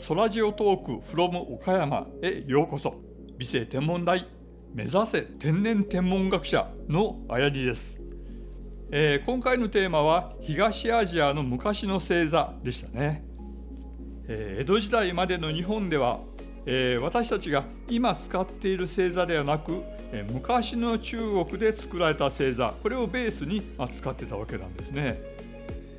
ソラジオトーク from 岡山へようこそ。美声天文台目指せ天然天文学者のあやりです、えー、今回のテーマは東アジアの昔の星座でしたね、えー、江戸時代までの日本では、えー、私たちが今使っている星座ではなく、え昔の中国で作られた星座これをベースに、ま使ってたわけなんですね。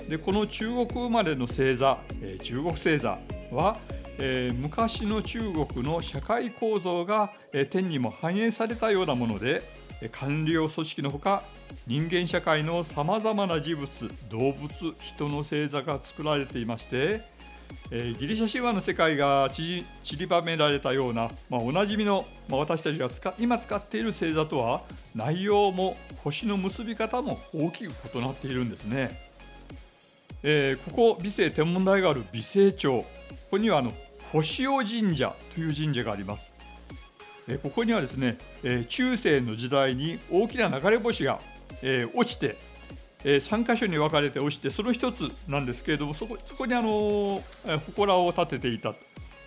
でこの中国生まれの星座、え中国星座は、えー、昔の中国の社会構造が、えー、天にも反映されたようなもので官僚組織のほか人間社会のさまざまな事物動物人の星座が作られていまして、えー、ギリシャ神話の世界が散りばめられたような、まあ、おなじみの、まあ、私たちが使今使っている星座とは内容も星の結び方も大きく異なっているんですね。えー、ここ美星天文台がある美星町ここにはあの星尾神社という神社があります。えここにはですね、え中世の時代に大きな流れ星が、え落ちて、え3箇所に分かれて落ちてその1つなんですけれどもそこそこにあの祠を建てていたと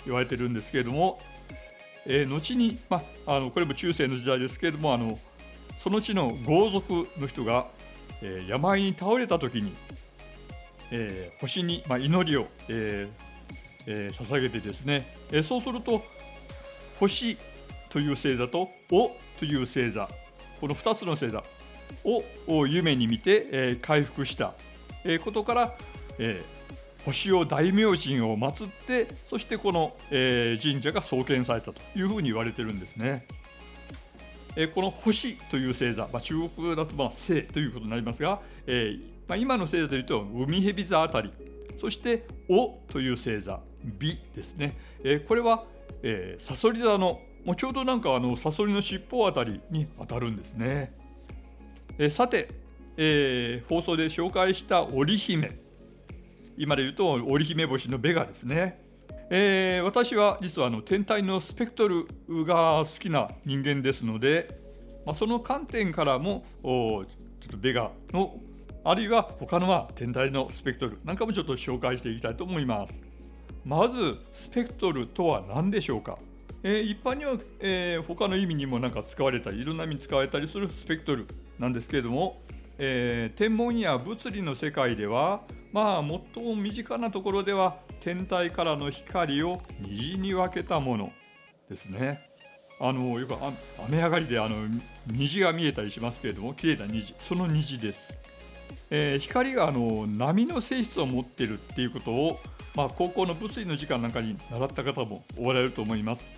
言われてるんですけれども、え後に、まあ、のこれも中世の時代ですけれどもあのその地の豪族の人が、え病に倒れた時に、え星に、ま祈りを、えーえー、捧げてですね、えー、そうすると星という星座とおという星座この2つの星座を夢に見て、えー、回復した、えことから、え星を大明神を祀ってそしてこの、え神社が創建されたというふうに言われてるんですね。えこの星という星座、まあ、中国だとまあ星ということになりますが、えまあ、今の星座というと海蛇座あたりそしておという星座美ですね、えー、これは、えー、サソリ座のもうちょうどなんかあのサソリの尻尾あたりに当たるんですね、えー、さて、えー、放送で紹介した織姫。今で言うと織姫星のベガですね。えー、私は実はあの天体のスペクトルが好きな人間ですので、まあ、その観点からもちょっとベガのあるいは他のは天体のスペクトルなんかもちょっと紹介していきたいと思います。まずスペクトルとは何でしょうか、えー、一般には、えー、他の意味にもなんか使われたりいろんな意味に使われたりするスペクトルなんですけれども、えー、天文や物理の世界ではまあ最も身近なところでは天体からの光を虹に分けたものですね。あのよく雨上がりであの虹が見えたりしますけれども綺麗な虹その虹です。えー、光があの波の性質を持っているっていうことをまあ、高校の物理の時間なんかに習った方もおられると思います。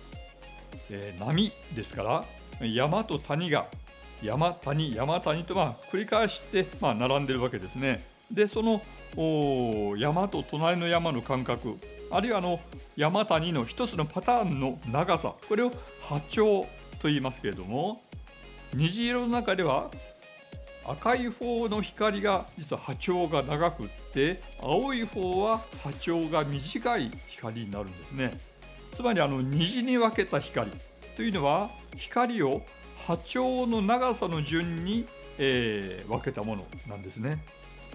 えー、波ですから山と谷が山谷山谷とま繰り返してま並んでるわけですね。でその山と隣の山の間隔あるいはあの山谷の一つのパターンの長さこれを波長と言いますけれども虹色の中では赤い方の光が実は波長が長くって青い方は波長が短い光になるんですね。つまりあの虹に分けた光というのは光を波長の長さの順に、えー、分けたものなんですね。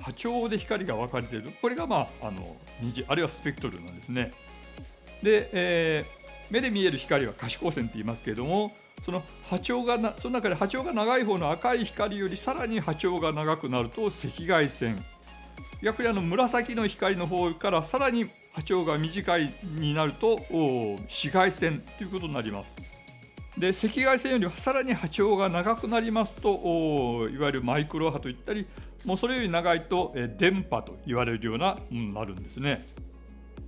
波長で光が分かれている。これが、まあ、あの虹あるいはスペクトルなんですね。で、えー、目で見える光は可視光線って言いますけれどもその波長がなその中で波長が長い方の赤い光よりさらに波長が長くなると赤外線逆にあの紫の光の方からさらに波長が短いになると紫外線ということになります。で赤外線よりさらに波長が長くなりますといわゆるマイクロ波といったりもうそれより長いと、電波と言われるようなものになるんですね。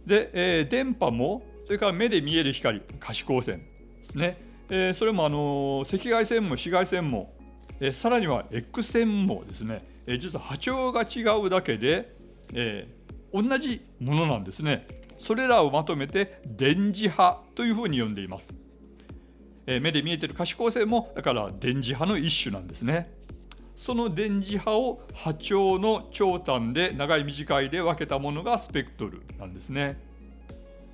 で、えー、電波もそれから目で見える光可視光線ですねえー、それもあの赤外線も紫外線も、えー、さらには X 線もですね、えー、実は波長が違うだけで、えー、同じものなんですね。それらをまとめて電磁波というふうに呼んでいます。えー、目で見えてる可視光線もだから電磁波の一種なんですね。その電磁波を波長の長短で長い短いで分けたものがスペクトルなんですね。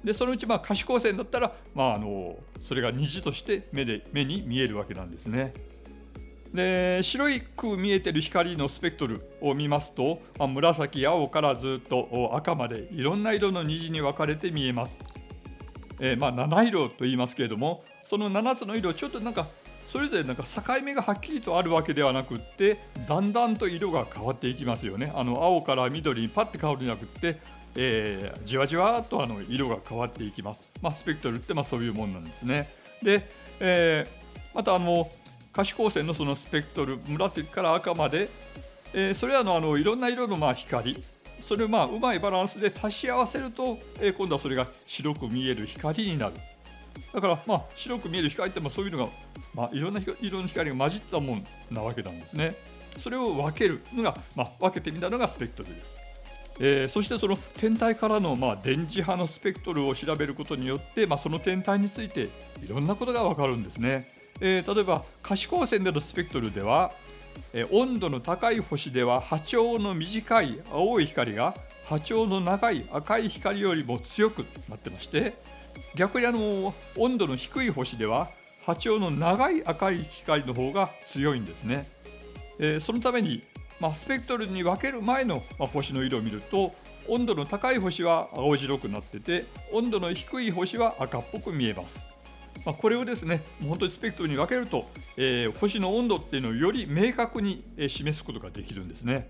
でそのうちまあ可視光線だったら、まあ、あのそれが虹として目で目に見えるわけなんですね。で白いく見えてる光のスペクトルを見ますと、まあ、紫青からずっと赤までいろんな色の虹に分かれて見えます。えー、まあ、七色と言いますけれどもその7つの色ちょっとなんかそれぞれなんか境目がはっきりとあるわけではなくってだんだんと色が変わっていきますよね。あの青から緑にパッて変わるんじゃなくって、えー、じわじわとあの色が変わっていきます、まあ、スペクトルってまあそういうもんなんですね。で、えー、またあの可視光線のそのスペクトル紫から赤まで、えー、それらのあのいろんな色のまあ光。それをまあうまいバランスで足し合わせると、えー、今度はそれが白く見える光になる。だからまあ白く見える光ってまあそういうのがまあ、いろんな色の光が混じったもんなわけなんですね。それを分けるのが、まあ、分けてみたのがスペクトルです。えー、そしてその天体からの、まあ、電磁波のスペクトルを調べることによって、まあ、その天体についていろんなことが分かるんですね。えー、例えば可視光線でのスペクトルでは、えー、温度の高い星では波長の短い青い光が波長の長い赤い光よりも強くなってまして逆にあの温度の低い星では波長の長い赤い光の方が強いんですね。えー、そのために、まあ、スペクトルに分ける前の、まあ、星の色を見ると温度の高い星は青白くなってて温度の低い星は赤っぽく見えます。まあ、これをですね本当にスペクトルに分けると、えー、星の温度っていうのをより明確に、示すことができるんですね。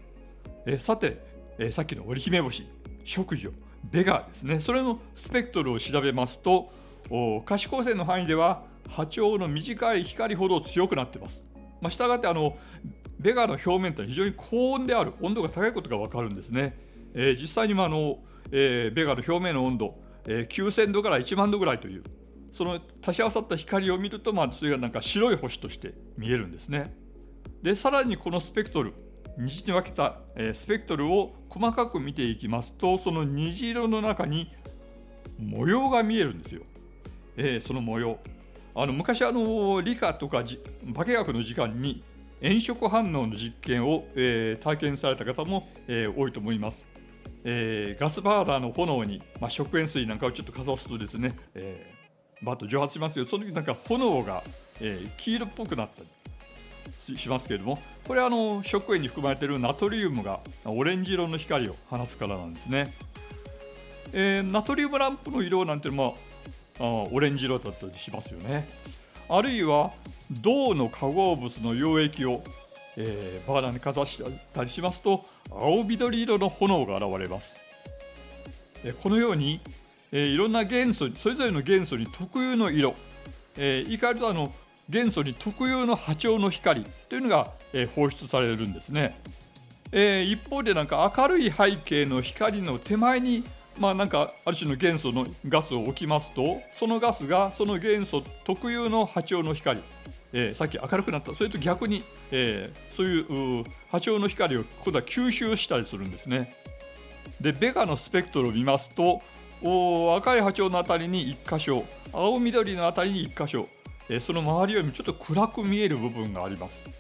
えー、さて、えー、さっきの織姫星、食女、ベガですね、それのスペクトルを調べますと、可視光線の範囲では波長の短い光ほど強くなっています。まあ、したがってあのベガの表面というのは非常に高温である温度が高いことが分かるんですね。えー、実際にもあの、えー、ベガの表面の温度、えー、9000度から1万度ぐらいというその足し合わさった光を見ると、まあ、それがなんか白い星として見えるんですね。でさらにこのスペクトル虹に分けた、スペクトルを細かく見ていきますとその虹色の中に模様が見えるんですよ。えー、その模様あの昔あの理科とか化学の時間に炎色反応の実験を、えー、体験された方も、えー、多いと思います。えー、ガスバーナーの炎に、まあ、食塩水なんかをちょっとかざすとですね、えー、バッと蒸発しますよその時なんか炎が、えー、黄色っぽくなったりしますけれどもこれはあの食塩に含まれているナトリウムがオレンジ色の光を放つからなんですね。えー、ナトリウムランプの色なんていうのはオレンジ色だったりしますよね。あるいは銅の化合物の溶液を、えー、バーナーにかざしたりしますと青緑色の炎が現れます。えこのように、えー、いろんな元素それぞれの元素に特有の色、えー、言い換えるとあの元素に特有の波長の光というのが、えー、放出されるんですね。えー、一方でなんか明るい背景の光の手前にまあ、なんかある種の元素のガスを置きますとそのガスがその元素特有の波長の光、えー、さっき明るくなったそれと逆に、えー、そういう波長の光を今度は吸収したりするんですね。でベガのスペクトルを見ますとお赤い波長のあたりに1箇所青緑のあたりに1箇所、その周りよりもちょっと暗く見える部分があります。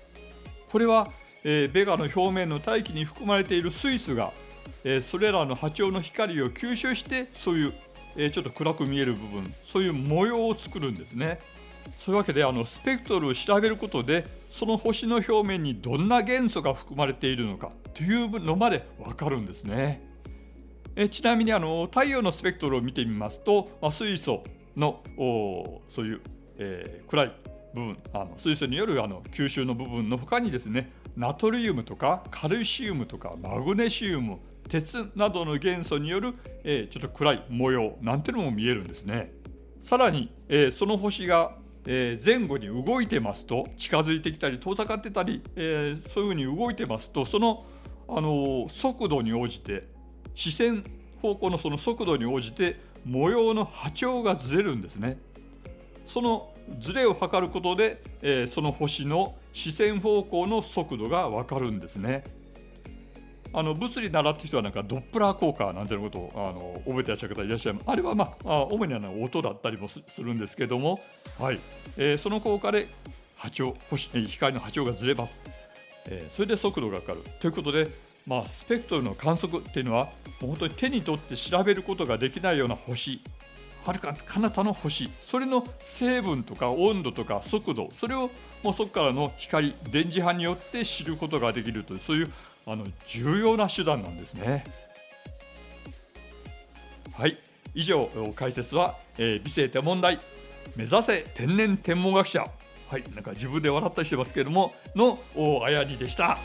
これは、え、ベガの表面の大気に含まれている水素がえ、それらの波長の光を吸収してそういう、え、ちょっと暗く見える部分そういう模様を作るんですねそういうわけであのスペクトルを調べることでその星の表面にどんな元素が含まれているのかというのまで分かるんですねえちなみにあの太陽のスペクトルを見てみますと、まあ、水素のそういう、えー、暗い部分あの水素によるあの吸収の部分の他にですねナトリウムとかカルシウムとかマグネシウム鉄などの元素による、えー、ちょっと暗い模様なんてのも見えるんですね。さらに、えー、その星が、えー、前後に動いてますと近づいてきたり遠ざかってたり、えそういうふうに動いてますとその、あの速度に応じて視線方向のその速度に応じて模様の波長がずれるんですね。そのずれを測ることで、えその星の視線方向の速度が分かるんですね。あの物理習って人はなんかドップラー効果なんていうことをあの覚えてらっしゃる方いらっしゃいます。あれは、まあ、あ主にあの音だったりもするんですけども、はいえー、その効果で波長星光の波長がずれます、えー、それで速度がかかる。ということで、まあ、スペクトルの観測っていうのはもう本当に手に取って調べることができないような星はるか彼方の星それの成分とか温度とか速度それをもうそこからの光電磁波によって知ることができるというそういうあの重要な手段なんですね。はい、以上解説は、えー、美声天文台目指せ天然天文学者はいなんか自分で笑ったりしてますけれどものあやりでした。